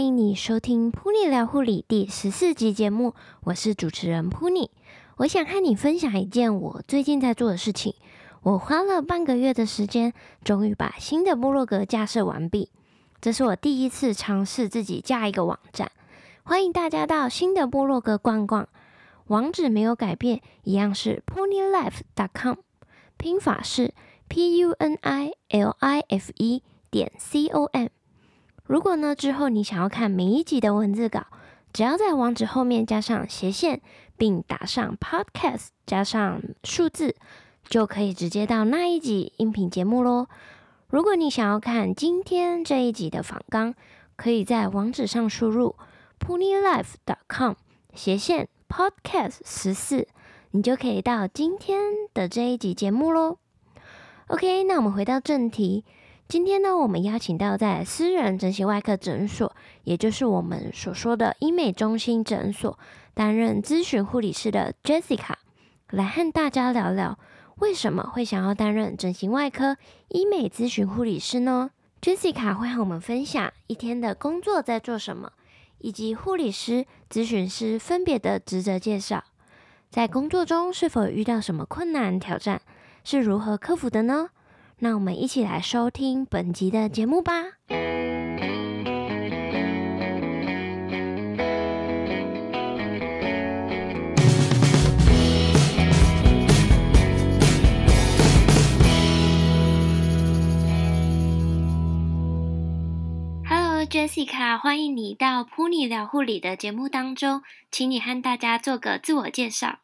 欢迎你收听《噗妮聊护理》第十四集节目，我是主持人噗妮。我想和你分享一件我最近在做的事情。我花了半个月的时间，终于把新的部落格架设完毕。这是我第一次尝试自己架一个网站，欢迎大家到新的部落格逛逛。网址没有改变，一样是 punilife.com，拼法是 p u n i l i f e 点 c o m。如果呢，之后你想要看每一集的文字稿，只要在网址后面加上斜线，并打上 podcast 加上数字，就可以直接到那一集音频节目喽。如果你想要看今天这一集的访纲，可以在网址上输入 punilife.com 斜线 podcast 十四，你就可以到今天的这一集节目喽。OK，那我们回到正题。今天呢，我们邀请到在私人整形外科诊所，也就是我们所说的医美中心诊所，担任咨询护理师的 Jessica，来和大家聊聊为什么会想要担任整形外科医美咨询护理师呢？Jessica 会和我们分享一天的工作在做什么，以及护理师、咨询师分别的职责介绍，在工作中是否遇到什么困难挑战，是如何克服的呢？那我们一起来收听本集的节目吧。Hello Jessica，欢迎你到 Pony 聊护理的节目当中，请你和大家做个自我介绍。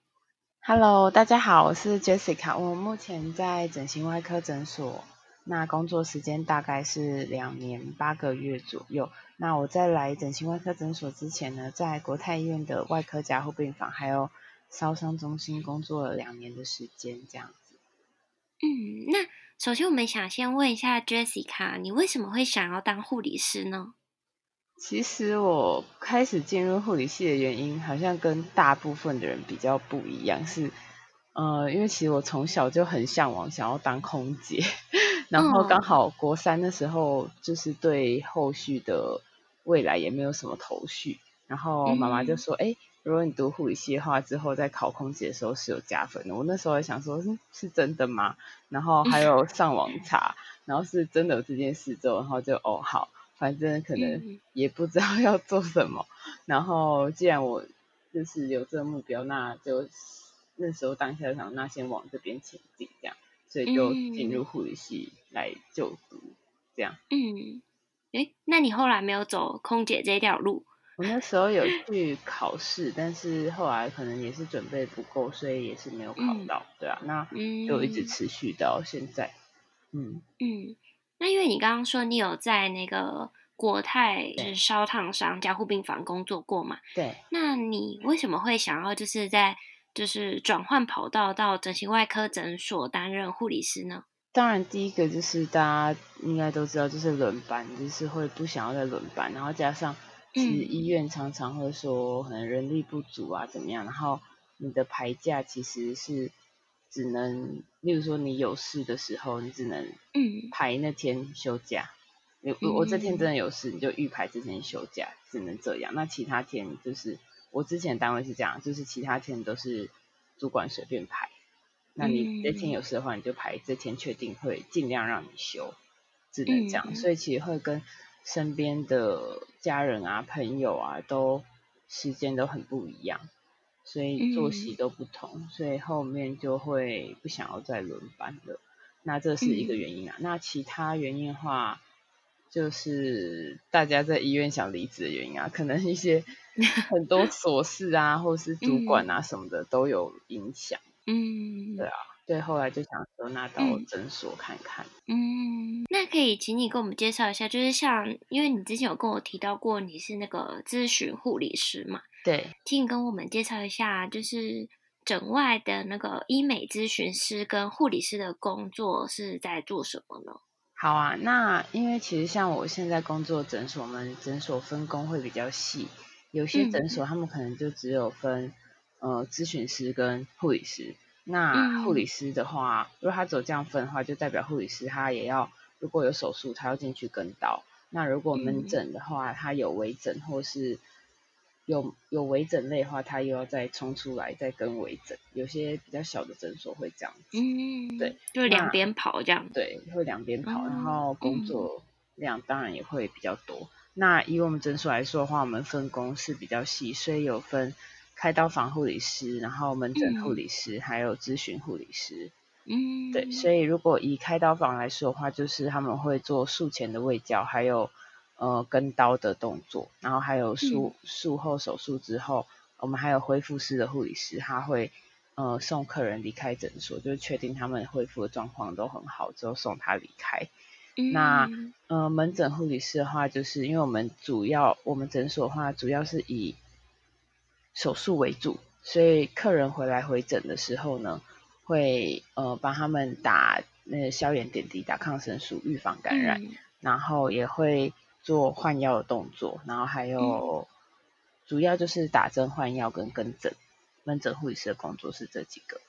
Hello，大家好，我是 Jessica，我目前在整形外科诊所，那工作时间大概是两年八个月左右。那我在来整形外科诊所之前呢，在国泰医院的外科加护病房还有烧伤中心工作了两年的时间，这样子。嗯，那首先我们想先问一下 Jessica，你为什么会想要当护理师呢？其实我开始进入护理系的原因，好像跟大部分的人比较不一样，是，呃，因为其实我从小就很向往想要当空姐，然后刚好国三的时候，就是对后续的未来也没有什么头绪，然后妈妈就说，哎、嗯，如果你读护理系的话，之后在考空姐的时候是有加分的。我那时候还想说，是是真的吗？然后还有上网查，然后是真的有这件事之后，然后就哦好。反正可能也不知道 要做什么，嗯、然后既然我就是有这个目标，那就那时候当下想，那先往这边前进，这样，所以就进入护理系来就读，这样。嗯，诶，那你后来没有走空姐这条路？我那时候有去考试，但是后来可能也是准备不够，所以也是没有考到，嗯、对啊，那就一直持续到现在。嗯嗯。那因为你刚刚说你有在那个国泰就是烧烫伤加护病房工作过嘛？对。那你为什么会想要就是在就是转换跑道到整形外科诊所担任护理师呢？当然，第一个就是大家应该都知道，就是轮班，就是会不想要再轮班，然后加上其实医院常常会说可能人力不足啊怎么样，然后你的排假其实是。只能，例如说你有事的时候，你只能排那天休假。我、嗯、我这天真的有事，你就预排这天休假，只能这样。那其他天就是我之前单位是这样，就是其他天都是主管随便排。那你这天有事的话，你就排这天确定会尽量让你休，只能这样。所以其实会跟身边的家人啊、朋友啊，都时间都很不一样。所以作息都不同，嗯，所以后面就会不想要再轮班了。那这是一个原因啊。嗯、那其他原因的话，就是大家在医院想离职的原因啊，可能一些 很多琐事啊，或是主管啊什么的都有影响。嗯，对啊，对，后来就想说，那到诊所看看。嗯，那可以请你跟我们介绍一下，就是像，因为你之前有跟我提到过，你是那个咨询护理师嘛？对，请你跟我们介绍一下，就是诊外的那个医美咨询师跟护理师的工作是在做什么呢？好啊，那因为其实像我现在工作诊所，我们诊所分工会比较细，有些诊所他们可能就只有分、嗯、呃咨询师跟护理师。那护理师的话，如果他走这样分的话，就代表护理师他也要，如果有手术，他要进去跟刀。那如果门诊的话，他有微整或是有有微整类的话，它又要再冲出来再跟微整。有些比较小的诊所会这样子，嗯，对，就两边跑这样，对，会两边跑，嗯、然后工作量当然也会比较多。那以我们诊所来说的话，我们分工是比较细，所以有分开刀房护理师，然后门诊护理师，嗯、还有咨询护理师。嗯，对，所以如果以开刀房来说的话，就是他们会做术前的卫教，还有呃跟刀的动作，然后还有术术后手术之后，我们还有恢复师的护理师，他会呃送客人离开诊所，就是确定他们恢复的状况都很好之后送他离开。嗯、那呃，门诊护理师的话，就是因为我们主要我们诊所的话，主要是以手术为主，所以客人回来回诊的时候呢，会呃帮他们打那个消炎点滴、打抗生素，预防感染，嗯、然后也会做换药的动作，然后还有、嗯、主要就是打针、换药跟跟诊。门诊护理师的工作是这几个。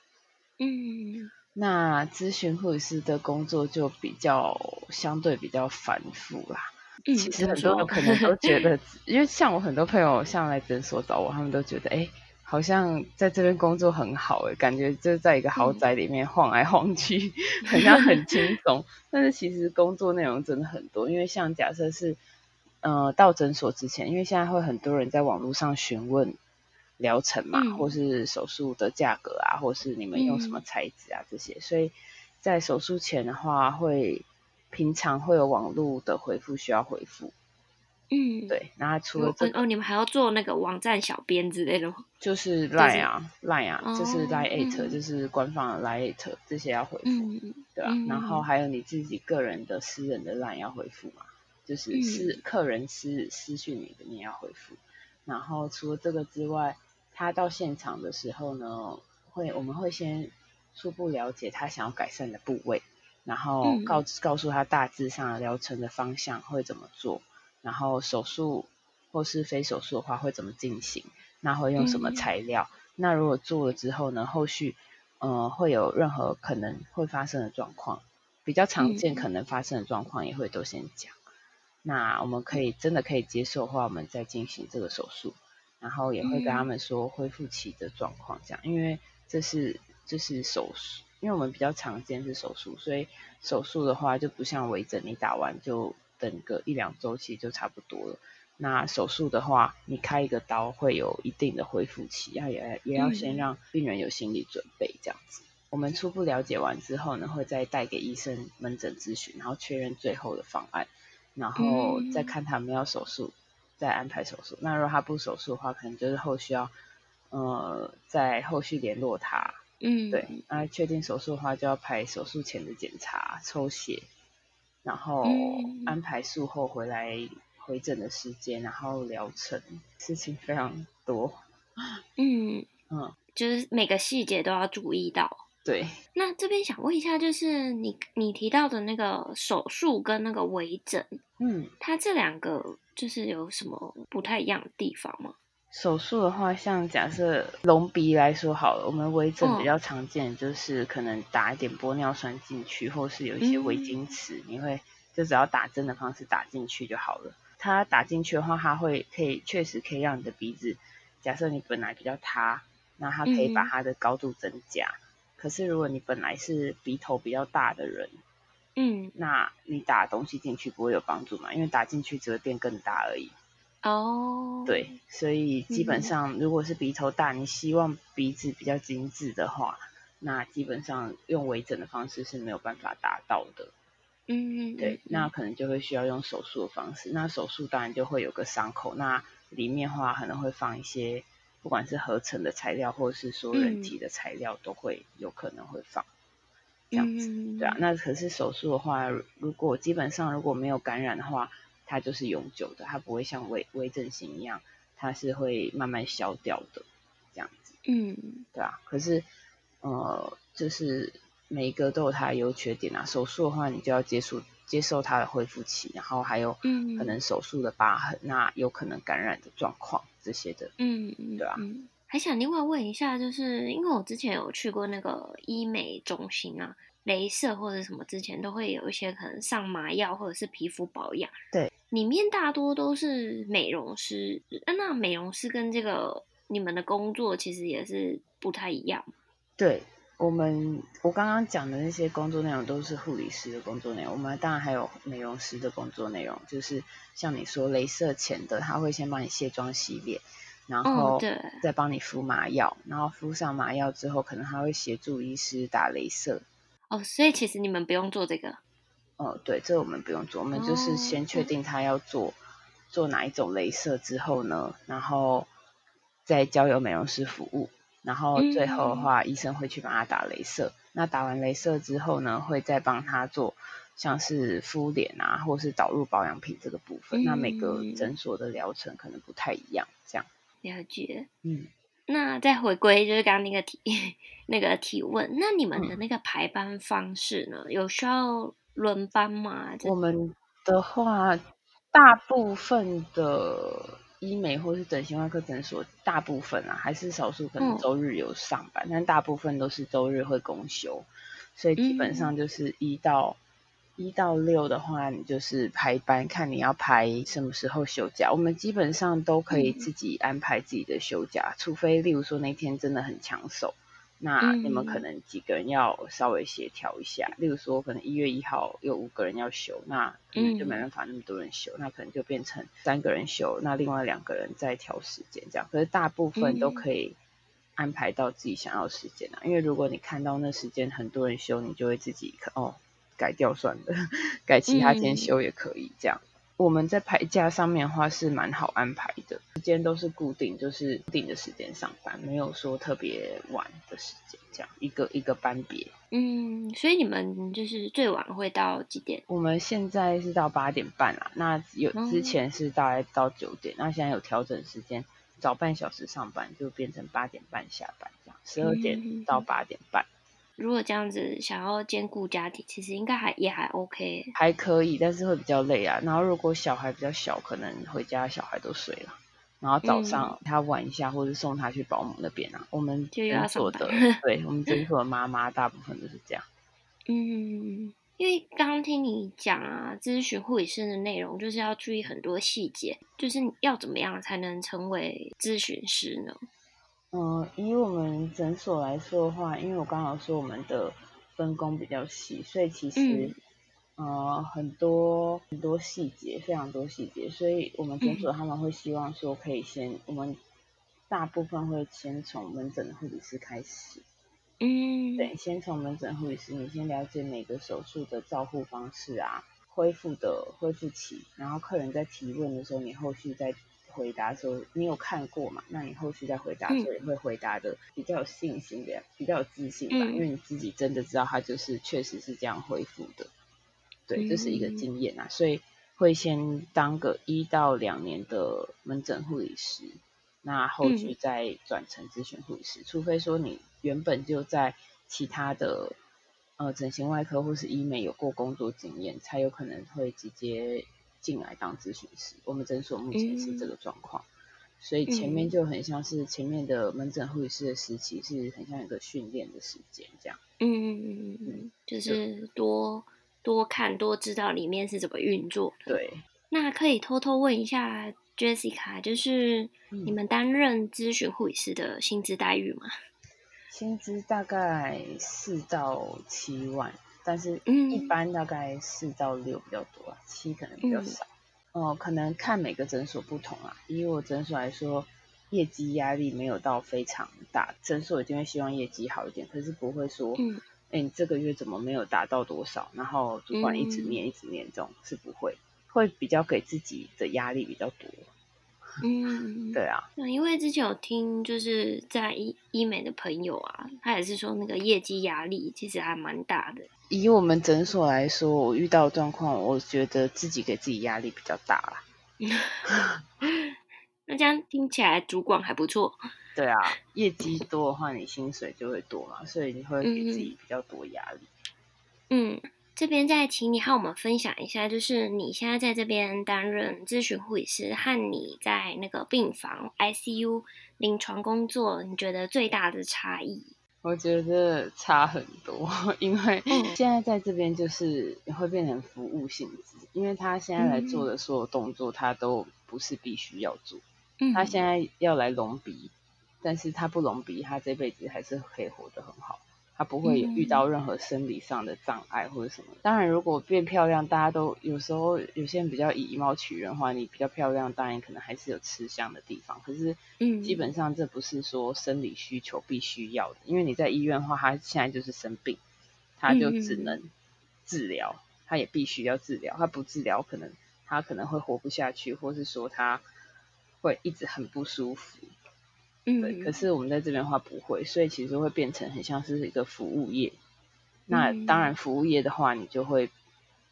嗯。那咨询护理师的工作就比较相对比较繁复啦。嗯，其实很多人可能都觉得，因为像我很多朋友像来诊所找我，他们都觉得，哎，好像在这边工作很好，诶，感觉就在一个豪宅里面晃来晃去，好像很轻松。但是其实工作内容真的很多，因为像假设是，呃，到诊所之前，因为现在会很多人在网络上询问。疗程嘛，嗯、或是手术的价格啊，或是你们用什么材质啊、嗯、这些，所以在手术前的话，会平常会有网络的回复需要回复。嗯，对。然后除了这个、哦，你们还要做那个网站小编之类的吗？就是 Line 啊，Line 啊，就是 Line at，、哦、就是官方的 Line at，这些要回复，嗯、对吧、啊？嗯、然后还有你自己个人的私人的 Line 要回复嘛，就是私、嗯、客人私私讯你的你也要回复。然后除了这个之外，他到现场的时候呢，会我们会先初步了解他想要改善的部位，然后告、嗯、告诉他大致上疗程的方向会怎么做，然后手术或是非手术的话会怎么进行，那会用什么材料？嗯、那如果做了之后呢，后续呃会有任何可能会发生的状况，比较常见可能发生的状况也会都先讲。嗯、那我们可以真的可以接受的话，我们再进行这个手术。然后也会跟他们说恢复期的状况，这样，因为这是这是手术，因为我们比较常见是手术，所以手术的话就不像微整，你打完就等个一两周期就差不多了。那手术的话，你开一个刀会有一定的恢复期，要也也要先让病人有心理准备，这样子。我们初步了解完之后呢，会再带给医生门诊咨询，然后确认最后的方案，然后再看他们要手术。再安排手术。那如果他不手术的话，可能就是后续要，呃，在后续联络他。嗯，对。那确定手术的话，就要排手术前的检查、抽血，然后安排术后回来回诊的时间，然后疗程，事情非常多。嗯 嗯，就是每个细节都要注意到。对。那这边想问一下，就是你你提到的那个手术跟那个微整，嗯，它这两个。就是有什么不太一样的地方吗？手术的话，像假设隆鼻来说好了，我们微整比较常见，就是可能打一点玻尿酸进去，或是有一些微晶瓷，嗯、你会就只要打针的方式打进去就好了。它打进去的话，它会可以确实可以让你的鼻子，假设你本来比较塌，那它可以把它的高度增加。嗯、可是如果你本来是鼻头比较大的人，嗯，那你打东西进去不会有帮助嘛？因为打进去只会变更大而已。哦，对，所以基本上如果是鼻头大，嗯、你希望鼻子比较精致的话，那基本上用微整的方式是没有办法达到的。嗯，对，那可能就会需要用手术的方式。那手术当然就会有个伤口，那里面的话可能会放一些，不管是合成的材料或者是说人体的材料，都会有可能会放。这样子，嗯、对啊，那可是手术的话，如果基本上如果没有感染的话，它就是永久的，它不会像微微整形一样，它是会慢慢消掉的，这样子。嗯，对啊。可是，呃，就是每一个都有它的优缺点啊。手术的话，你就要接受接受它的恢复期，然后还有可能手术的疤痕，嗯、那有可能感染的状况这些的。嗯，对啊。嗯还想另外问一下，就是因为我之前有去过那个医美中心啊，镭射或者什么之前都会有一些可能上麻药或者是皮肤保养。对。里面大多都是美容师，那美容师跟这个你们的工作其实也是不太一样。对。我们我刚刚讲的那些工作内容都是护理师的工作内容，我们当然还有美容师的工作内容，就是像你说镭射前的，他会先帮你卸妆洗脸，然后再帮你敷麻药，然后敷上麻药之后，可能还会协助医师打镭射。哦，所以其实你们不用做这个。哦，对，这个我们不用做，我们就是先确定他要做做哪一种镭射之后呢，然后再交由美容师服务。然后最后的话，嗯、医生会去帮他打镭射。那打完镭射之后呢，会再帮他做像是敷脸啊，或是导入保养品这个部分。嗯、那每个诊所的疗程可能不太一样，这样。了解。嗯。那再回归就是刚刚那个提 那个提问，那你们的那个排班方式呢？嗯、有需要轮班嘛？我们的话，大部分的。医美或是整形外科诊所，大部分啊还是少数可能周日有上班，嗯、但大部分都是周日会公休，所以基本上就是一到一、嗯、到六的话，你就是排班，看你要排什么时候休假。我们基本上都可以自己安排自己的休假，嗯、除非例如说那天真的很抢手。那你们可能几个人要稍微协调一下，嗯、例如说可能一月一号有五个人要休，那可能就没办法那么多人休，嗯、那可能就变成三个人休，那另外两个人再调时间这样。可是大部分都可以安排到自己想要的时间啊，嗯、因为如果你看到那时间很多人休，你就会自己哦改掉算了，改其他天休也可以这样。我们在排假上面的话是蛮好安排的，时间都是固定，就是固定的时间上班，没有说特别晚的时间，这样一个一个班别。嗯，所以你们就是最晚会到几点？我们现在是到八点半啦，那有之前是大概到九点，那、嗯、现在有调整时间，早半小时上班就变成八点半下班，这样十二点到八点半。嗯如果这样子想要兼顾家庭，其实应该还也还 OK，还可以，但是会比较累啊。然后如果小孩比较小，可能回家小孩都睡了，然后早上他玩一下，或者送他去保姆那边啊。我们诊所的，对，我们诊所的妈妈大部分都是这样。嗯，因为刚刚听你讲啊，咨询护理师的内容就是要注意很多细节，就是要怎么样才能成为咨询师呢？嗯，以我们诊所来说的话，因为我刚好说我们的分工比较细，所以其实，嗯、呃，很多很多细节，非常多细节，所以我们诊所他们会希望说可以先，嗯、我们大部分会先从门诊的护理师开始，嗯，对，先从门诊护理师，你先了解每个手术的照护方式啊，恢复的恢复期，然后客人在提问的时候，你后续再。回答说，你有看过嘛？那你后续再回答的时候，也会回答的比较有信心的，比较有自信吧，嗯、因为你自己真的知道他就是确实是这样恢复的。对，这是一个经验啊，嗯、所以会先当个一到两年的门诊护理师，那后续再转成咨询护理师，嗯、除非说你原本就在其他的呃整形外科或是医美有过工作经验，才有可能会直接。进来当咨询师，我们诊所目前是这个状况，嗯、所以前面就很像是前面的门诊护理师的时期，是很像一个训练的时间这样。嗯嗯嗯嗯，就是多多看多知道里面是怎么运作的。对，那可以偷偷问一下 Jessica，就是你们担任咨询护理师的薪资待遇吗？薪资大概四到七万。但是，一般大概四到六比较多啊，七可能比较少。哦、嗯呃，可能看每个诊所不同啊。以我诊所来说，业绩压力没有到非常大，诊所一定会希望业绩好一点，可是不会说，嗯，哎，你这个月怎么没有达到多少？然后主管一直念，一直念，这种是不会，会比较给自己的压力比较多。嗯，对啊，那因为之前有听就是在医医美的朋友啊，他也是说那个业绩压力其实还蛮大的。以我们诊所来说，我遇到状况，我觉得自己给自己压力比较大啦。那这样听起来主管还不错。对啊，业绩多的话，你薪水就会多嘛，所以你会给自己比较多压力。嗯。这边再请你和我们分享一下，就是你现在在这边担任咨询护理师，和你在那个病房 ICU 临床工作，你觉得最大的差异？我觉得差很多，因为现在在这边就是会变成服务性质，因为他现在来做的所有动作，他都不是必须要做。他现在要来隆鼻，但是他不隆鼻，他这辈子还是可以活得很好。他不会遇到任何生理上的障碍或者什么。当然，如果变漂亮，大家都有时候有些人比较以貌取人的话，你比较漂亮，当然可能还是有吃香的地方。可是，基本上这不是说生理需求必须要的，因为你在医院的话，他现在就是生病，他就只能治疗，他也必须要治疗，他不治疗，可能他可能会活不下去，或是说他会一直很不舒服。对，可是我们在这边的话不会，所以其实会变成很像是一个服务业。那当然，服务业的话，你就会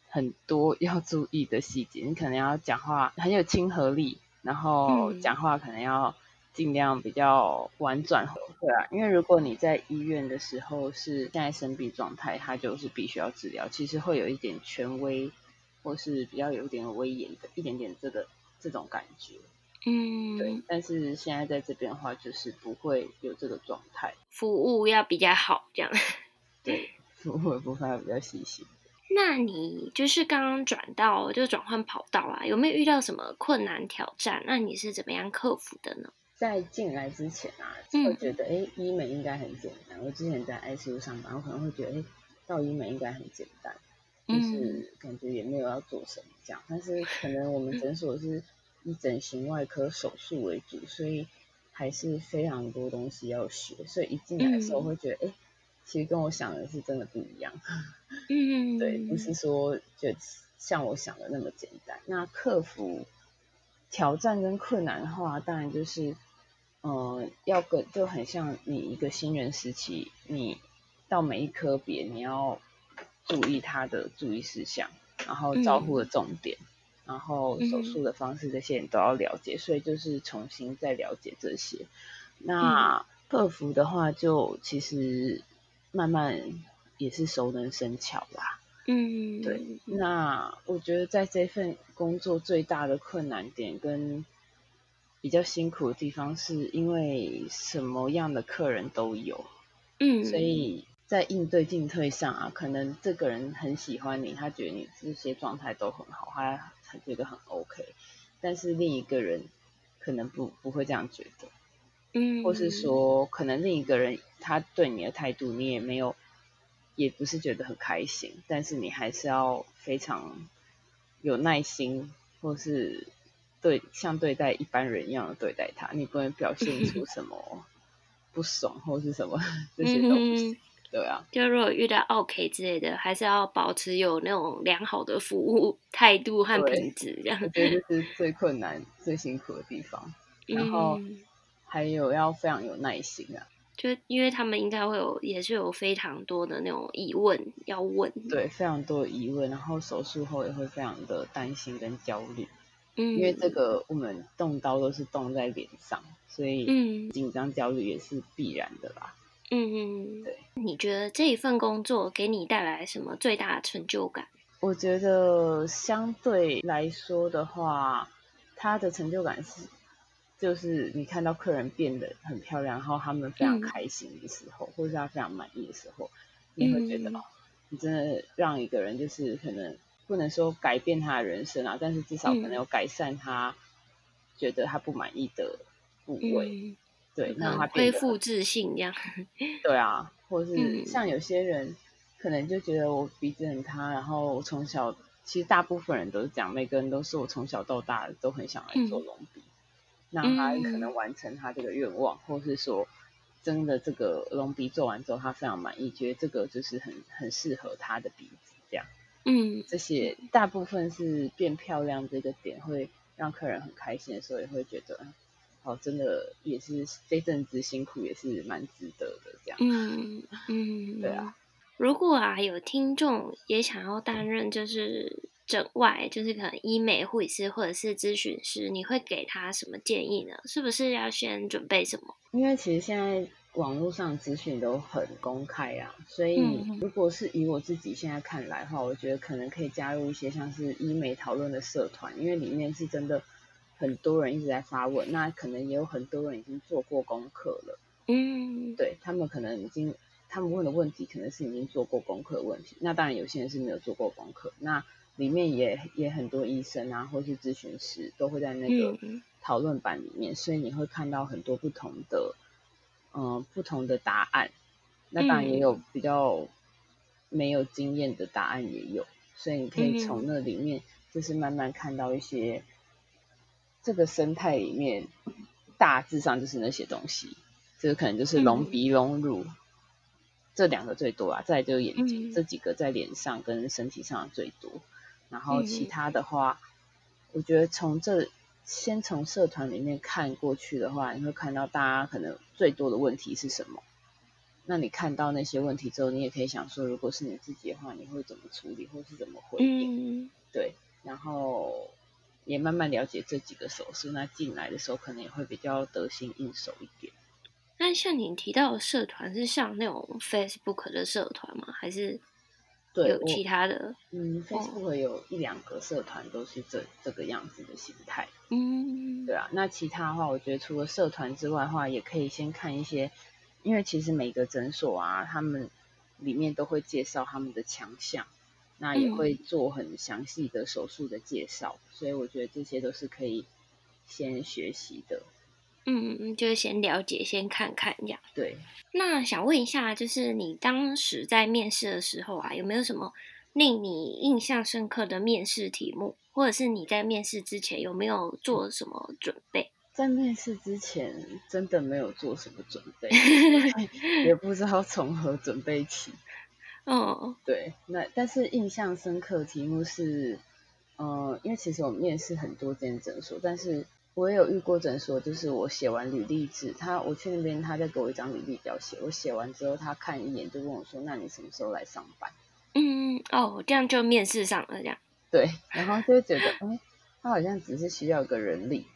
很多要注意的细节，你可能要讲话很有亲和力，然后讲话可能要尽量比较婉转。对啊，因为如果你在医院的时候是现在生病状态，他就是必须要治疗，其实会有一点权威，或是比较有一点威严的一点点这个这种感觉。嗯，对，但是现在在这边的话，就是不会有这个状态，服务要比较好，这样。对，服务的部分要比较细心。那你就是刚刚转到，就转换跑道啊，有没有遇到什么困难挑战？那你是怎么样克服的呢？在进来之前啊，会觉得哎、嗯，医美应该很简单。我之前在 ICU 上班，我可能会觉得哎，到医美应该很简单，就是感觉也没有要做什么这样。但是可能我们诊所是。以整形外科手术为主，所以还是非常多东西要学。所以一进来的时候会觉得，哎、嗯，其实跟我想的是真的不一样。嗯，对，不是说就像我想的那么简单。那克服挑战跟困难的话，当然就是，嗯、呃，要跟就很像你一个新人时期，你到每一科别你要注意他的注意事项，然后照护的重点。嗯然后手术的方式，这些你都要了解，嗯，所以就是重新再了解这些。那克服的话，就其实慢慢也是熟能生巧啦。嗯，对。那我觉得在这份工作最大的困难点跟比较辛苦的地方，是因为什么样的客人都有。嗯，所以在应对进退上啊，可能这个人很喜欢你，他觉得你这些状态都很好，他。他觉得很 OK，但是另一个人可能不不会这样觉得，嗯，或是说可能另一个人他对你的态度你也没有，也不是觉得很开心，但是你还是要非常有耐心，或是对像对待一般人一样的对待他，你不能表现出什么 不爽或是什么 这些都不行。对啊，就如果遇到 OK 之类的，还是要保持有那种良好的服务态度和品质，这样。我觉得这是最困难、最辛苦的地方。然后还有要非常有耐心啊，就因为他们应该会有，也是有非常多的那种疑问要问。对，非常多的疑问，然后手术后也会非常的担心跟焦虑。嗯，因为这个我们动刀都是动在脸上，所以紧张焦虑也是必然的啦。嗯嗯嗯，对。你觉得这一份工作给你带来什么最大的成就感？我觉得相对来说的话，他的成就感是，就是你看到客人变得很漂亮，然后他们非常开心的时候，嗯、或者是他非常满意的时候，你会觉得、嗯、哦，你真的让一个人就是可能不能说改变他的人生啊，但是至少可能有改善他觉得他不满意的部位。嗯对，让他恢复自信这样。对啊，或是像有些人，可能就觉得我鼻子很塌，然后我从小，其实大部分人都是讲，每个人都是我从小到大都很想来做隆鼻，嗯，那他可能完成他这个愿望，或是说真的这个隆鼻做完之后，他非常满意，觉得这个就是很很适合他的鼻子这样。嗯，这些大部分是变漂亮这个点会让客人很开心的时候，也会觉得。哦，真的也是这阵子辛苦也是蛮值得的，这样。嗯嗯，对啊。如果啊有听众也想要担任就是整外，就是可能医美护理师或者是咨询师，你会给他什么建议呢？是不是要先准备什么？因为其实现在网络上资讯都很公开啊，所以如果是以我自己现在看来的话，我觉得可能可以加入一些像是医美讨论的社团，因为里面是真的。很多人一直在发问，那可能也有很多人已经做过功课了。嗯，对，他们可能已经他们问的问题可能是已经做过功课的问题，那当然有些人是没有做过功课，那里面也也很多医生啊，或是咨询师都会在那个讨论版里面，所以你会看到很多不同的，嗯、呃，不同的答案。那当然也有比较没有经验的答案也有，所以你可以从那里面就是慢慢看到一些这个生态里面大致上就是那些东西，就是可能就是隆鼻隆乳。这两个最多啊，再就是眼睛，嗯、这几个在脸上跟身体上最多。然后其他的话，嗯、我觉得从这先从社团里面看过去的话，你会看到大家可能最多的问题是什么。那你看到那些问题之后，你也可以想说，如果是你自己的话，你会怎么处理，或是怎么回应？嗯、对，然后也慢慢了解这几个手术，那进来的时候可能也会比较得心应手一点。那像你提到的社团是像那种 Facebook 的社团吗？还是有其他的？嗯，Facebook 有一两个社团都是这这个样子的形态。嗯，对啊。那其他的话，我觉得除了社团之外的话，也可以先看一些，因为其实每个诊所啊，他们里面都会介绍他们的强项，那也会做很详细的手术的介绍，嗯、所以我觉得这些都是可以先学习的。嗯，就是先了解，先看看这样。对。那想问一下，就是你当时在面试的时候啊，有没有什么令你印象深刻的面试题目，或者是你在面试之前有没有做什么准备？在面试之前真的没有做什么准备，也不知道从何准备起。哦。对，那但是印象深刻的题目是，呃，因为其实我面试很多间诊所，但是。我也有遇过诊所，就是我写完履历纸，他我去那边，他再给我一张履历表写，我写完之后，他看一眼就问我说：“那你什么时候来上班？”嗯，哦，这样就面试上了，这样。对，然后就会觉得，哎，他好像只是需要一个人力，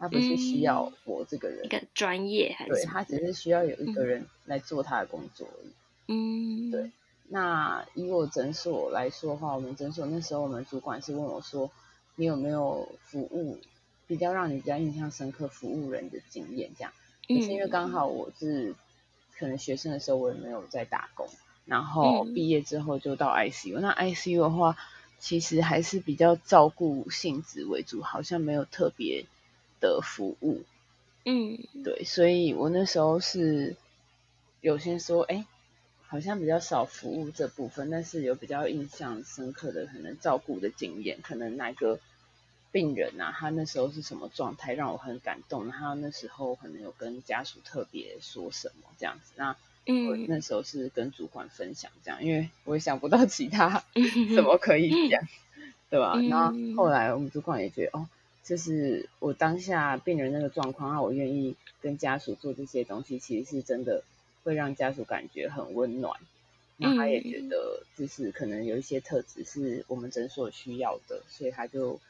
他不是需要我这个人，一个专业还是？对，他只是需要有一个人来做他的工作而已。嗯，对。那以我诊所来说的话，我们诊所那时候我们主管是问我说：“你有没有服务？”比较让你比较印象深刻服务人的经验，这样，可是因为刚好我是可能学生的时候我也没有在打工，然后毕业之后就到 ICU，那 ICU 的话其实还是比较照顾性质为主，好像没有特别的服务，嗯，对，所以我那时候是有些说，哎，好像比较少服务这部分，但是有比较印象深刻的可能照顾的经验，可能哪个。病人啊，他那时候是什么状态，让我很感动。他那时候可能有跟家属特别说什么这样子。那我那时候是跟主管分享这样，因为我也想不到其他 怎么可以讲，对吧？然后后来我们主管也觉得，哦，就是我当下病人那个状况，让我愿意跟家属做这些东西，其实是真的会让家属感觉很温暖。那他也觉得，就是可能有一些特质是我们诊所需要的，所以他就。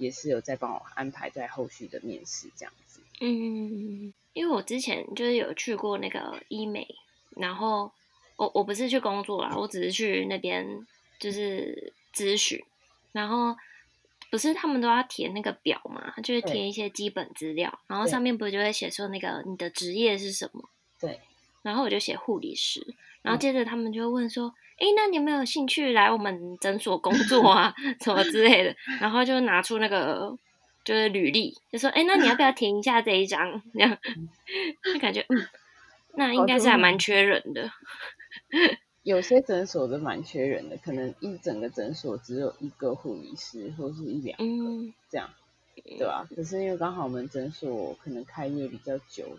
也是有在帮我安排在后续的面试这样子。嗯，因为我之前就是有去过那个医美，然后我我不是去工作啦，我只是去那边就是咨询，然后不是他们都要填那个表嘛，就是填一些基本资料，然后上面不是就会写说那个你的职业是什么？对。然后我就写护理师，然后接着他们就会问说。哎，那你有没有兴趣来我们诊所工作啊？什么之类的，然后就拿出那个就是履历，就说：“哎，那你要不要填一下这一张？”这样，就感觉嗯，那应该是还蛮缺人的。有些诊所都蛮缺人的，可能一整个诊所只有一个护理师，或是一两个、嗯、这样，对吧？可是因为刚好我们诊所可能开业比较久，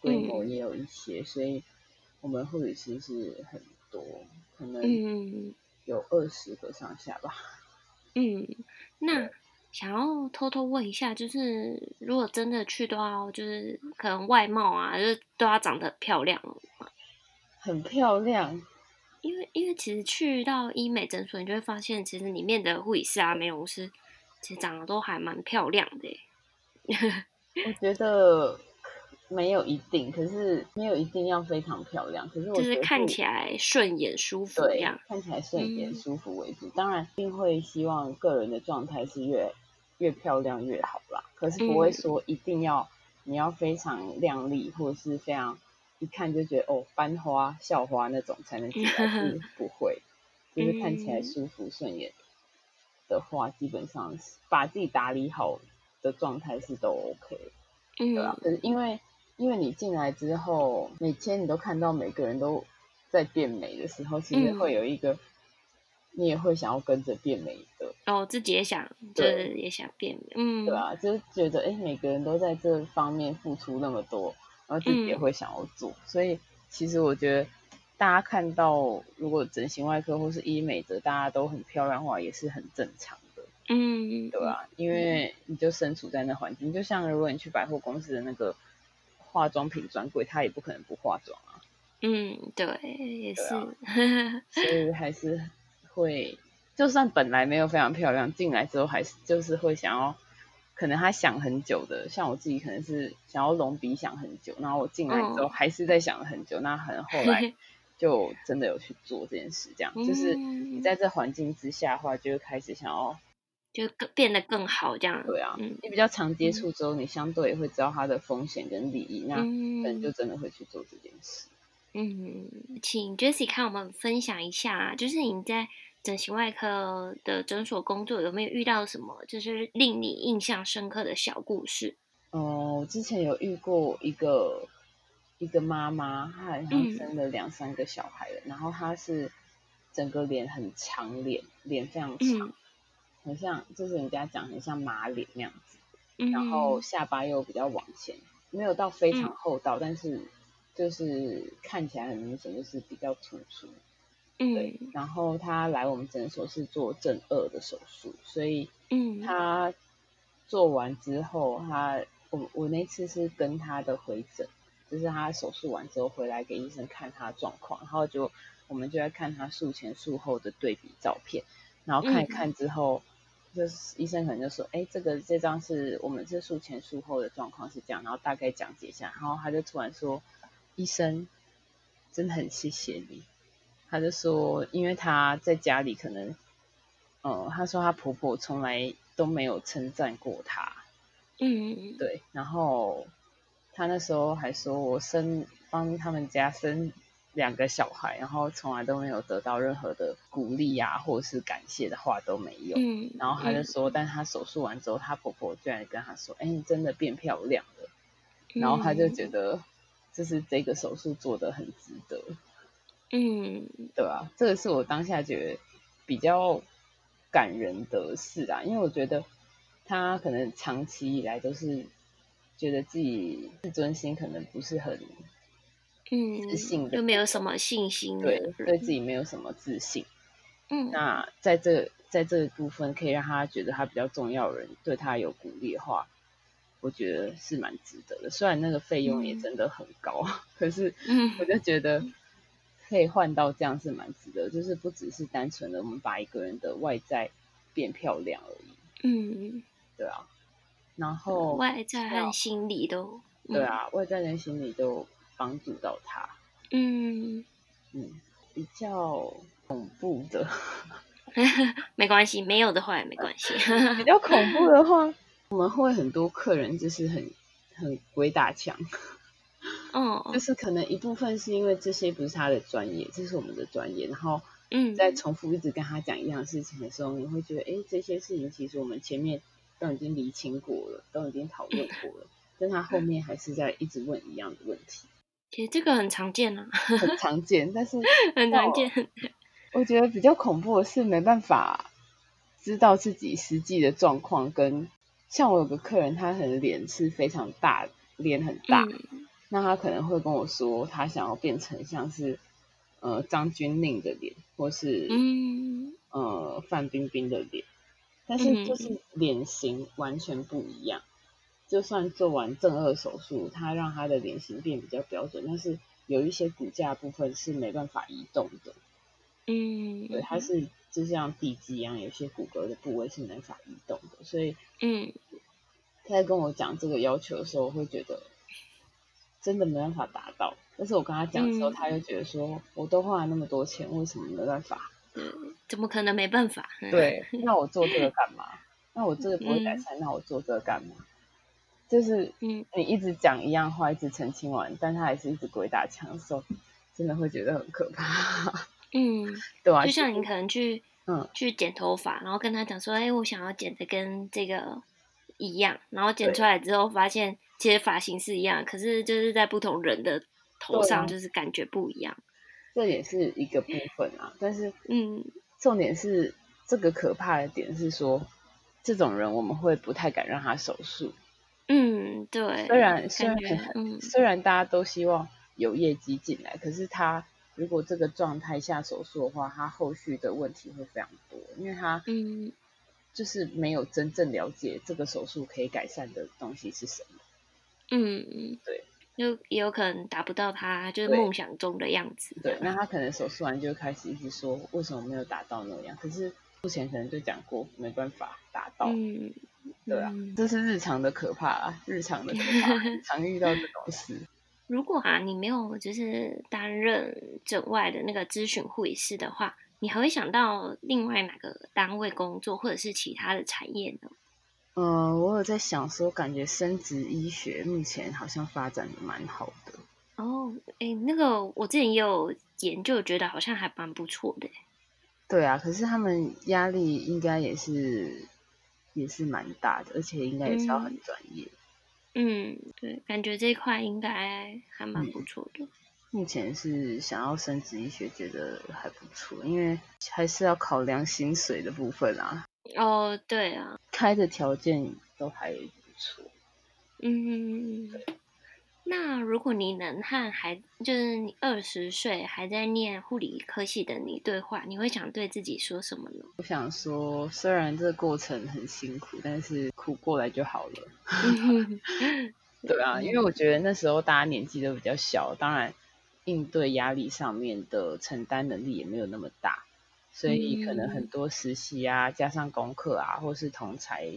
规模也有一些，嗯、所以我们护理师是很多。可能有二十个上下吧。嗯，那想要偷偷问一下，就是如果真的去都要，就是可能外貌啊，就是都要长得很漂亮。很漂亮，因为因为其实去到医美诊所，你就会发现，其实里面的护理师啊、美容师，其实长得都还蛮漂亮的。我觉得。没有一定，可是没有一定要非常漂亮。可是我觉得就是看起来顺眼舒服，对，看起来顺眼舒服为主。嗯、当然，一定会希望个人的状态是越越漂亮越好啦。可是不会说一定要、嗯、你要非常靓丽，或者是非常一看就觉得哦，班花、校花那种才能 进来，是不会，就是看起来舒服顺眼的话，基本上是把自己打理好的状态是都 OK，对啊？可是因为因为你进来之后，每天你都看到每个人都在变美的时候，其实会有一个。你也会想要跟着变美的。哦，自己也想，对，也想变美，嗯，对啊，就是觉得哎，每个人都在这方面付出那么多，然后自己也会想要做，嗯、所以其实我觉得大家看到如果整形外科或是医美的大家都很漂亮的话，也是很正常的，嗯，对吧？因为你就身处在那环境，就像如果你去百货公司的那个化妆品专柜，他也不可能不化妆啊，嗯，对，也是，啊、所以还是。会，就算本来没有非常漂亮，进来之后还是就是会想要，可能他想很久的，像我自己可能是想要隆鼻想很久，然后我进来之后还是在想了很久，哦、那可能后来 就真的有去做这件事，这样、嗯、就是你在这环境之下的话，就会开始想要就更变得更好这样。对啊，嗯、你比较常接触之后，你相对也会知道它的风险跟利益，嗯、那可能就真的会去做这件事。嗯，请 Jessie 看我们分享一下，就是你在整形外科的诊所工作，有没有遇到什么就是令你印象深刻的小故事？哦，我之前有遇过一个一个妈妈，她好像生了两三个小孩了，嗯、然后她是整个脸很长脸，脸非常长，嗯、很像就是人家讲很像马脸那样子，嗯、然后下巴又比较往前，没有到非常厚道，嗯、但是。就是看起来很明显，就是比较突出，嗯，对。然后他来我们诊所是做正颚的手术，所以，嗯，他做完之后，他我我那次是跟他的回诊，就是他手术完之后回来给医生看他的状况，然后就我们就在看他术前术后的对比照片，然后看一看之后，嗯、就是医生可能就说，哎，这个这张是我们这术前术后的状况是这样，然后大概讲解一下，然后他就突然说。医生真的很谢谢你，他就说，因为他在家里可能，呃，他说他婆婆从来都没有称赞过他，嗯，对，然后他那时候还说我生帮他们家生两个小孩，然后从来都没有得到任何的鼓励呀、啊，或者是感谢的话都没有，嗯，然后他就说，但他手术完之后，他婆婆居然跟他说，哎，你真的变漂亮了，然后他就觉得。就是这个手术做的很值得，嗯，对啊？这个是我当下觉得比较感人的事啊，因为我觉得他可能长期以来都是觉得自己自尊心可能不是很，嗯，自信的，就没有什么信心，对，对自己没有什么自信，嗯，那在这在这个部分可以让他觉得他比较重要的人对他有鼓励的话。我觉得是蛮值得的，虽然那个费用也真的很高，嗯、可是我就觉得可以换到这样是蛮值得，就是不只是单纯的我们把一个人的外在变漂亮而已。嗯，对啊。然后外在和心理都对啊，外在跟心理都帮助到他。嗯嗯，比较恐怖的，没关系，没有的话也没关系。比较恐怖的话。我们会很多客人就是很很鬼打墙，哦，就是可能一部分是因为这些不是他的专业，这是我们的专业，然后嗯，在重复一直跟他讲一样事情的时候，你会觉得，哎，这些事情其实我们前面都已经厘清过了，都已经讨论过了，但他后面还是在一直问一样的问题。其实这个很常见啊，很常见，但是 很常见。我觉得比较恐怖的是没办法知道自己实际的状况跟。像我有个客人，他可能脸是非常大，脸很大，嗯、那他可能会跟我说，他想要变成像是呃张钧甯的脸，或是嗯呃范冰冰的脸，但是就是脸型完全不一样。嗯、就算做完正颌手术，他让他的脸型变比较标准，但是有一些骨架部分是没办法移动的。嗯，对，他是。就像地基一样，有些骨骼的部位是没法移动的，所以，嗯，他在跟我讲这个要求的时候，我会觉得真的没办法达到。但是我跟他讲的时候，嗯、他又觉得说，我都花了那么多钱，为什么没办法？嗯，怎么可能没办法？对，那我做这个干嘛？那我这个不会改善，嗯、那我做这个干嘛？就是嗯，你一直讲一样话，一直澄清完，但他还是一直鬼打墙的时候，真的会觉得很可怕。嗯，对啊，就像你可能去嗯去剪头发，然后跟他讲说，哎、欸，我想要剪的跟这个一样，然后剪出来之后发现其实发型是一样，可是就是在不同人的头上就是感觉不一样。这也是一个部分啊，但是嗯，重点是这个可怕的点是说，这种人我们会不太敢让他手术。嗯，对。虽然虽然很、嗯、虽然大家都希望有业绩进来，可是他。如果这个状态下手术的话，他后续的问题会非常多，因为他嗯，就是没有真正了解这个手术可以改善的东西是什么。嗯嗯，对，就也有可能达不到他就是梦想中的样子。对，对，那他可能手术完就开始一直说为什么没有达到那样，可是目前可能就讲过没办法达到。嗯，对啊，嗯，这是日常的可怕啊，日常的可怕，常遇到这种事。如果啊，你没有就是担任整外的那个咨询护理师的话，你还会想到另外哪个单位工作，或者是其他的产业呢？嗯、呃，我有在想说，感觉生殖医学目前好像发展的蛮好的。哦，哎，那个我之前也有研究，觉得好像还蛮不错的。对啊，可是他们压力应该也是也是蛮大的，而且应该也是要很专业。嗯嗯，对，感觉这一块应该还蛮不错的。目前是想要生殖医学，觉得还不错，因为还是要考量薪水的部分啊。哦，对啊，开的条件都还不错。嗯。那如果你能和还就是你二十岁还在念护理科系的你对话，你会想对自己说什么呢？我想说，虽然这个过程很辛苦，但是苦过来就好了。对啊，因为我觉得那时候大家年纪都比较小，当然应对压力上面的承担能力也没有那么大，所以可能很多实习啊，加上功课啊，或是同才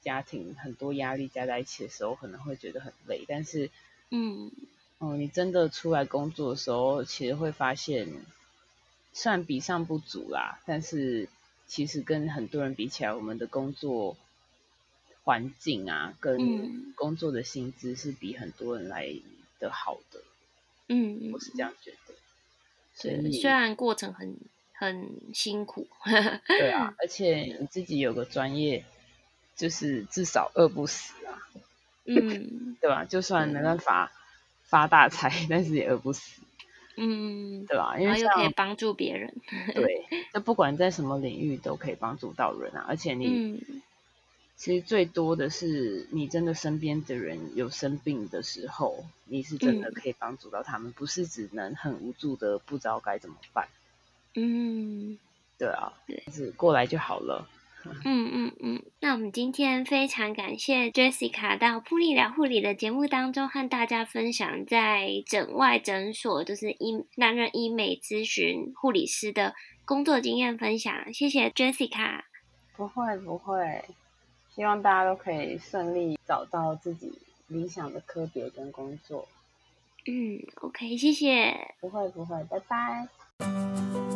家庭很多压力加在一起的时候，可能会觉得很累，但是。嗯，哦，你真的出来工作的时候，其实会发现，虽然比上不足啦，但是其实跟很多人比起来，我们的工作环境啊，跟工作的薪资是比很多人来的好的。嗯，我是这样觉得。所以虽然过程很很辛苦，对啊，而且你自己有个专业，就是至少饿不死啊。嗯，对吧？就算没办法发大财，但是也饿不死。嗯，对吧？因为又可以帮助别人。对，那不管在什么领域都可以帮助到人啊。而且 你，嗯、其实最多的是你真的身边的人有生病的时候，你是真的可以帮助到他们，嗯、不是只能很无助的不知道该怎么办。嗯，对啊，对，就是过来就好了。嗯嗯嗯，那我们今天非常感谢 Jessica 到噗妮聊护理的节目当中和大家分享在整外诊所就是医担任医美咨询护理师的工作经验分享，谢谢 Jessica。不会不会，希望大家都可以顺利找到自己理想的科别跟工作。嗯，OK，谢谢。不会不会，拜拜。